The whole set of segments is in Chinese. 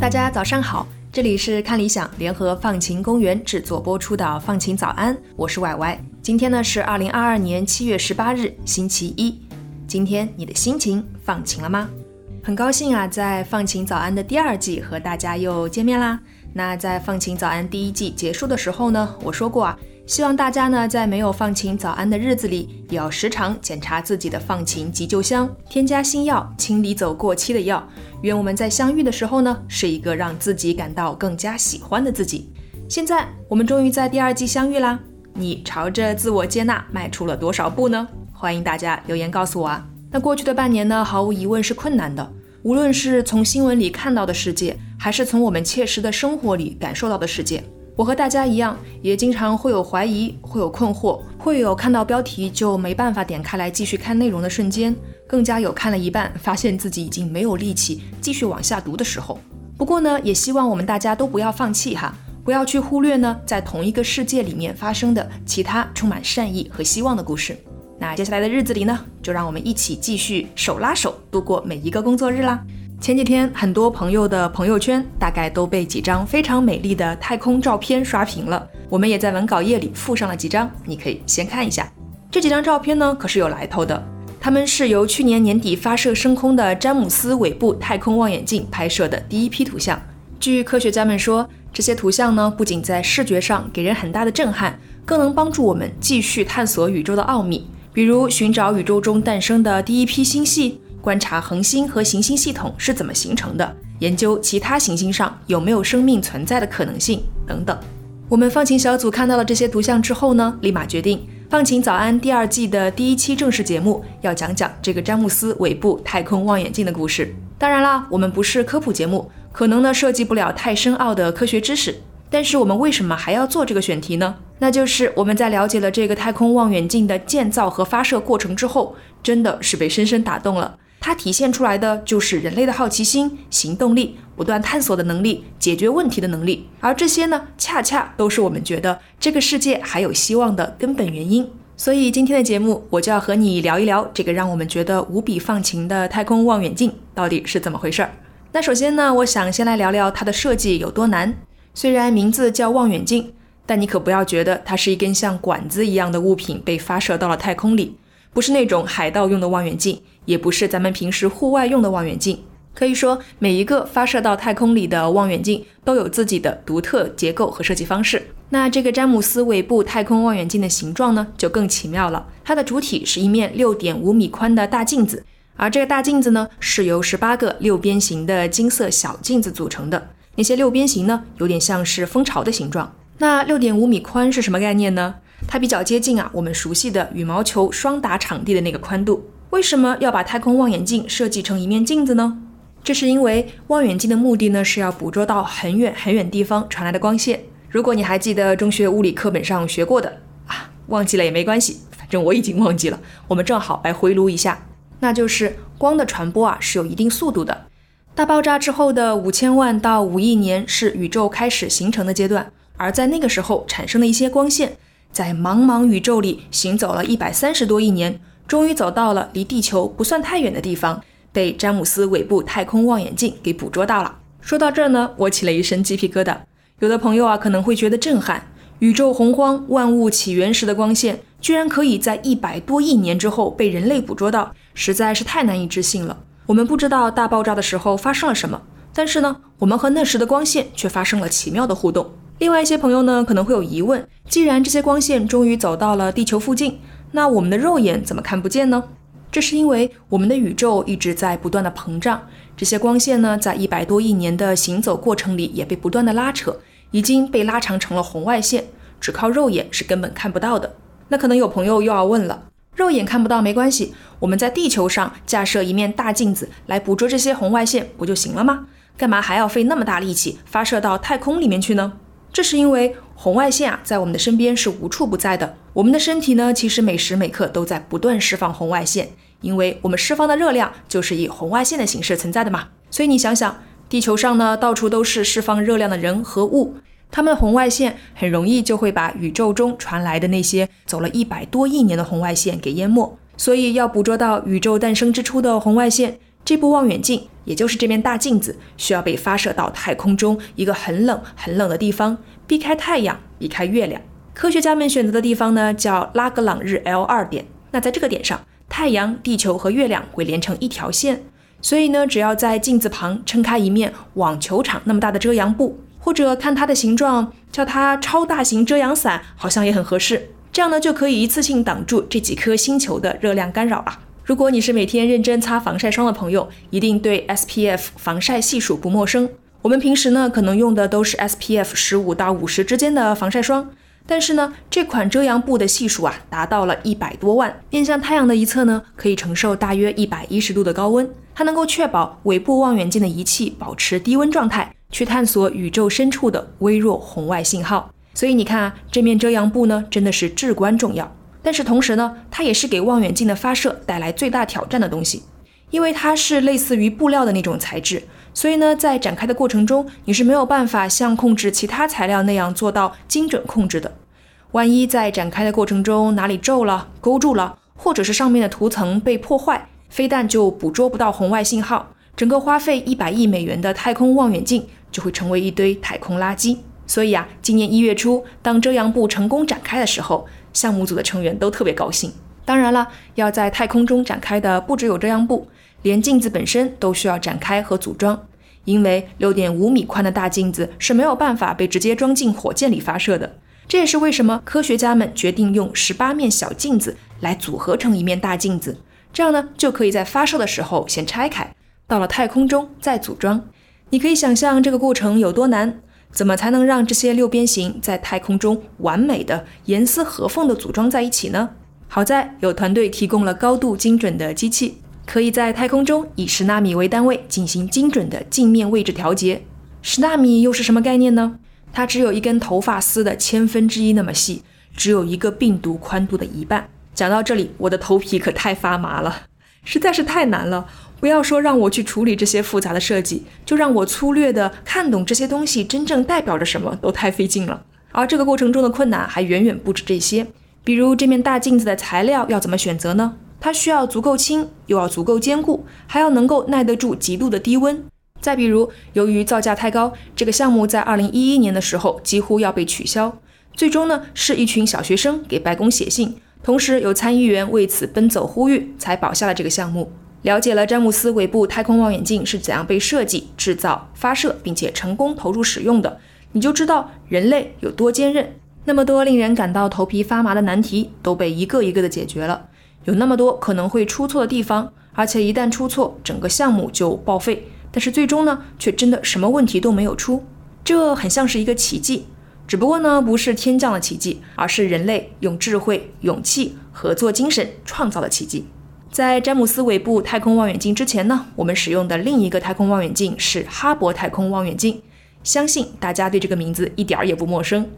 大家早上好，这里是看理想联合放晴公园制作播出的《放晴早安》，我是歪歪。今天呢是二零二二年七月十八日，星期一。今天你的心情放晴了吗？很高兴啊，在《放晴早安》的第二季和大家又见面啦。那在《放晴早安》第一季结束的时候呢，我说过啊。希望大家呢，在没有放晴早安的日子里，也要时常检查自己的放晴急救箱，添加新药，清理走过期的药。愿我们在相遇的时候呢，是一个让自己感到更加喜欢的自己。现在我们终于在第二季相遇啦！你朝着自我接纳迈出了多少步呢？欢迎大家留言告诉我啊！那过去的半年呢，毫无疑问是困难的，无论是从新闻里看到的世界，还是从我们切实的生活里感受到的世界。我和大家一样，也经常会有怀疑，会有困惑，会有看到标题就没办法点开来继续看内容的瞬间，更加有看了一半发现自己已经没有力气继续往下读的时候。不过呢，也希望我们大家都不要放弃哈，不要去忽略呢，在同一个世界里面发生的其他充满善意和希望的故事。那接下来的日子里呢，就让我们一起继续手拉手度过每一个工作日啦。前几天，很多朋友的朋友圈大概都被几张非常美丽的太空照片刷屏了。我们也在文稿页里附上了几张，你可以先看一下。这几张照片呢，可是有来头的。它们是由去年年底发射升空的詹姆斯韦布太空望远镜拍摄的第一批图像。据科学家们说，这些图像呢，不仅在视觉上给人很大的震撼，更能帮助我们继续探索宇宙的奥秘，比如寻找宇宙中诞生的第一批星系。观察恒星和行星系统是怎么形成的，研究其他行星上有没有生命存在的可能性等等。我们放晴小组看到了这些图像之后呢，立马决定《放晴早安》第二季的第一期正式节目要讲讲这个詹姆斯韦布太空望远镜的故事。当然啦，我们不是科普节目，可能呢涉及不了太深奥的科学知识。但是我们为什么还要做这个选题呢？那就是我们在了解了这个太空望远镜的建造和发射过程之后，真的是被深深打动了。它体现出来的就是人类的好奇心、行动力、不断探索的能力、解决问题的能力，而这些呢，恰恰都是我们觉得这个世界还有希望的根本原因。所以今天的节目，我就要和你聊一聊这个让我们觉得无比放晴的太空望远镜到底是怎么回事儿。那首先呢，我想先来聊聊它的设计有多难。虽然名字叫望远镜，但你可不要觉得它是一根像管子一样的物品被发射到了太空里。不是那种海盗用的望远镜，也不是咱们平时户外用的望远镜。可以说，每一个发射到太空里的望远镜都有自己的独特结构和设计方式。那这个詹姆斯韦布太空望远镜的形状呢，就更奇妙了。它的主体是一面六点五米宽的大镜子，而这个大镜子呢，是由十八个六边形的金色小镜子组成的。那些六边形呢，有点像是蜂巢的形状。那六点五米宽是什么概念呢？它比较接近啊，我们熟悉的羽毛球双打场地的那个宽度。为什么要把太空望远镜设计成一面镜子呢？这是因为望远镜的目的呢，是要捕捉到很远很远地方传来的光线。如果你还记得中学物理课本上学过的啊，忘记了也没关系，反正我已经忘记了。我们正好来回炉一下，那就是光的传播啊是有一定速度的。大爆炸之后的五千万到五亿年是宇宙开始形成的阶段，而在那个时候产生的一些光线。在茫茫宇宙里行走了一百三十多亿年，终于走到了离地球不算太远的地方，被詹姆斯韦布太空望远镜给捕捉到了。说到这儿呢，我起了一身鸡皮疙瘩。有的朋友啊可能会觉得震撼：宇宙洪荒、万物起源时的光线，居然可以在一百多亿年之后被人类捕捉到，实在是太难以置信了。我们不知道大爆炸的时候发生了什么，但是呢，我们和那时的光线却发生了奇妙的互动。另外一些朋友呢可能会有疑问：既然这些光线终于走到了地球附近，那我们的肉眼怎么看不见呢？这是因为我们的宇宙一直在不断的膨胀，这些光线呢在一百多亿年的行走过程里也被不断的拉扯，已经被拉长成了红外线，只靠肉眼是根本看不到的。那可能有朋友又要问了：肉眼看不到没关系，我们在地球上架设一面大镜子来捕捉这些红外线不就行了吗？干嘛还要费那么大力气发射到太空里面去呢？这是因为红外线啊，在我们的身边是无处不在的。我们的身体呢，其实每时每刻都在不断释放红外线，因为我们释放的热量就是以红外线的形式存在的嘛。所以你想想，地球上呢到处都是释放热量的人和物，它们的红外线很容易就会把宇宙中传来的那些走了一百多亿年的红外线给淹没。所以要捕捉到宇宙诞生之初的红外线。这部望远镜，也就是这面大镜子，需要被发射到太空中一个很冷很冷的地方，避开太阳，避开月亮。科学家们选择的地方呢，叫拉格朗日 L 二点。那在这个点上，太阳、地球和月亮会连成一条线。所以呢，只要在镜子旁撑开一面网球场那么大的遮阳布，或者看它的形状，叫它超大型遮阳伞，好像也很合适。这样呢，就可以一次性挡住这几颗星球的热量干扰了。如果你是每天认真擦防晒霜的朋友，一定对 SPF 防晒系数不陌生。我们平时呢，可能用的都是 SPF 十五到五十之间的防晒霜，但是呢，这款遮阳布的系数啊，达到了一百多万。面向太阳的一侧呢，可以承受大约一百一十度的高温，它能够确保尾部望远镜的仪器保持低温状态，去探索宇宙深处的微弱红外信号。所以你看啊，这面遮阳布呢，真的是至关重要。但是同时呢，它也是给望远镜的发射带来最大挑战的东西，因为它是类似于布料的那种材质，所以呢，在展开的过程中，你是没有办法像控制其他材料那样做到精准控制的。万一在展开的过程中哪里皱了、勾住了，或者是上面的涂层被破坏，非但就捕捉不到红外信号，整个花费一百亿美元的太空望远镜就会成为一堆太空垃圾。所以啊，今年一月初，当遮阳布成功展开的时候，项目组的成员都特别高兴。当然了，要在太空中展开的不只有遮阳布，连镜子本身都需要展开和组装。因为六点五米宽的大镜子是没有办法被直接装进火箭里发射的。这也是为什么科学家们决定用十八面小镜子来组合成一面大镜子，这样呢就可以在发射的时候先拆开，到了太空中再组装。你可以想象这个过程有多难。怎么才能让这些六边形在太空中完美的严丝合缝地组装在一起呢？好在有团队提供了高度精准的机器，可以在太空中以十纳米为单位进行精准的镜面位置调节。十纳米又是什么概念呢？它只有一根头发丝的千分之一那么细，只有一个病毒宽度的一半。讲到这里，我的头皮可太发麻了，实在是太难了。不要说让我去处理这些复杂的设计，就让我粗略的看懂这些东西真正代表着什么，都太费劲了。而这个过程中的困难还远远不止这些，比如这面大镜子的材料要怎么选择呢？它需要足够轻，又要足够坚固，还要能够耐得住极度的低温。再比如，由于造价太高，这个项目在二零一一年的时候几乎要被取消。最终呢，是一群小学生给白宫写信，同时有参议员为此奔走呼吁，才保下了这个项目。了解了詹姆斯韦布太空望远镜是怎样被设计、制造、发射，并且成功投入使用的，你就知道人类有多坚韧。那么多令人感到头皮发麻的难题都被一个一个的解决了，有那么多可能会出错的地方，而且一旦出错，整个项目就报废。但是最终呢，却真的什么问题都没有出，这很像是一个奇迹。只不过呢，不是天降的奇迹，而是人类用智慧、勇气、合作精神创造的奇迹。在詹姆斯韦布太空望远镜之前呢，我们使用的另一个太空望远镜是哈勃太空望远镜。相信大家对这个名字一点儿也不陌生。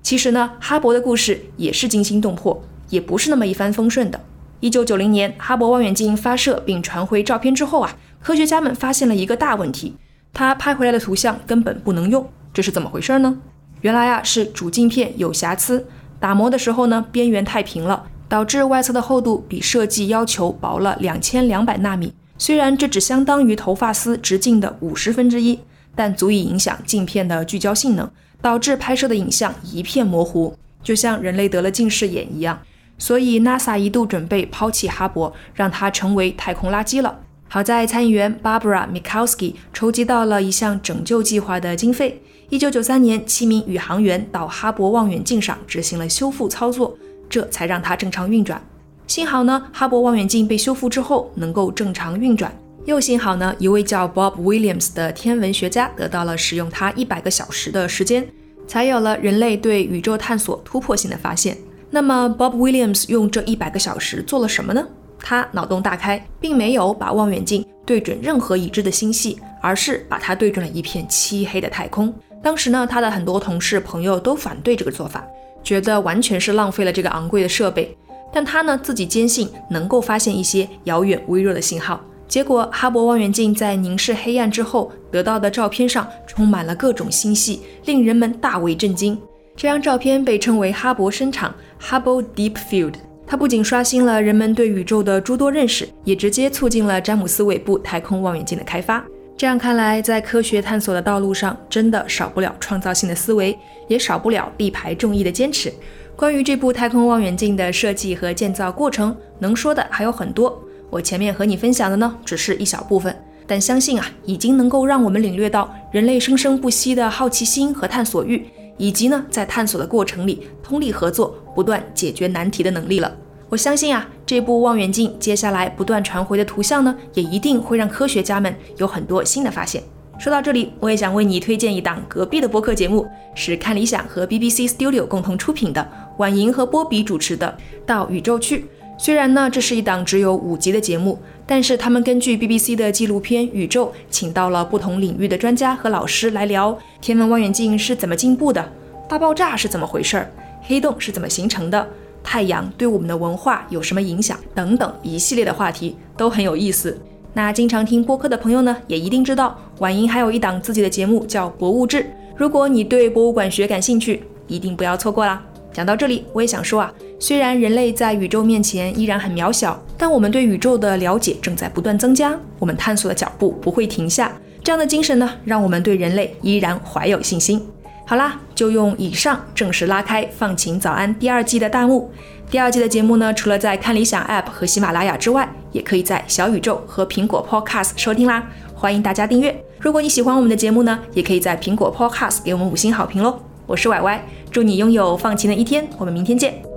其实呢，哈勃的故事也是惊心动魄，也不是那么一帆风顺的。一九九零年，哈勃望远镜发射并传回照片之后啊，科学家们发现了一个大问题，它拍回来的图像根本不能用。这是怎么回事呢？原来啊，是主镜片有瑕疵，打磨的时候呢，边缘太平了。导致外侧的厚度比设计要求薄了两千两百纳米。虽然这只相当于头发丝直径的五十分之一，但足以影响镜片的聚焦性能，导致拍摄的影像一片模糊，就像人类得了近视眼一样。所以 NASA 一度准备抛弃哈勃，让它成为太空垃圾了。好在参议员 Barbara Mikowski 筹集到了一项拯救计划的经费。一九九三年，七名宇航员到哈勃望远镜上执行了修复操作。这才让它正常运转。幸好呢，哈勃望远镜被修复之后能够正常运转。又幸好呢，一位叫 Bob Williams 的天文学家得到了使用它一百个小时的时间，才有了人类对宇宙探索突破性的发现。那么，Bob Williams 用这一百个小时做了什么呢？他脑洞大开，并没有把望远镜对准任何已知的星系，而是把它对准了一片漆黑的太空。当时呢，他的很多同事朋友都反对这个做法。觉得完全是浪费了这个昂贵的设备，但他呢自己坚信能够发现一些遥远微弱的信号。结果，哈勃望远镜在凝视黑暗之后得到的照片上充满了各种星系，令人们大为震惊。这张照片被称为哈勃深场 （Hubble Deep Field）。它不仅刷新了人们对宇宙的诸多认识，也直接促进了詹姆斯·韦布太空望远镜的开发。这样看来，在科学探索的道路上，真的少不了创造性的思维，也少不了力排众议的坚持。关于这部太空望远镜的设计和建造过程，能说的还有很多。我前面和你分享的呢，只是一小部分，但相信啊，已经能够让我们领略到人类生生不息的好奇心和探索欲。以及呢，在探索的过程里，通力合作，不断解决难题的能力了。我相信啊，这部望远镜接下来不断传回的图像呢，也一定会让科学家们有很多新的发现。说到这里，我也想为你推荐一档隔壁的播客节目，是看理想和 BBC Studio 共同出品的，婉莹和波比主持的《到宇宙去》。虽然呢，这是一档只有五集的节目，但是他们根据 BBC 的纪录片《宇宙》，请到了不同领域的专家和老师来聊天文望远镜是怎么进步的，大爆炸是怎么回事儿，黑洞是怎么形成的，太阳对我们的文化有什么影响等等一系列的话题都很有意思。那经常听播客的朋友呢，也一定知道婉莹还有一档自己的节目叫《博物志》，如果你对博物馆学感兴趣，一定不要错过啦。讲到这里，我也想说啊。虽然人类在宇宙面前依然很渺小，但我们对宇宙的了解正在不断增加，我们探索的脚步不会停下。这样的精神呢，让我们对人类依然怀有信心。好啦，就用以上正式拉开《放晴早安》第二季的大幕。第二季的节目呢，除了在看理想 App 和喜马拉雅之外，也可以在小宇宙和苹果 Podcast 收听啦。欢迎大家订阅。如果你喜欢我们的节目呢，也可以在苹果 Podcast 给我们五星好评喽。我是歪歪，祝你拥有放晴的一天。我们明天见。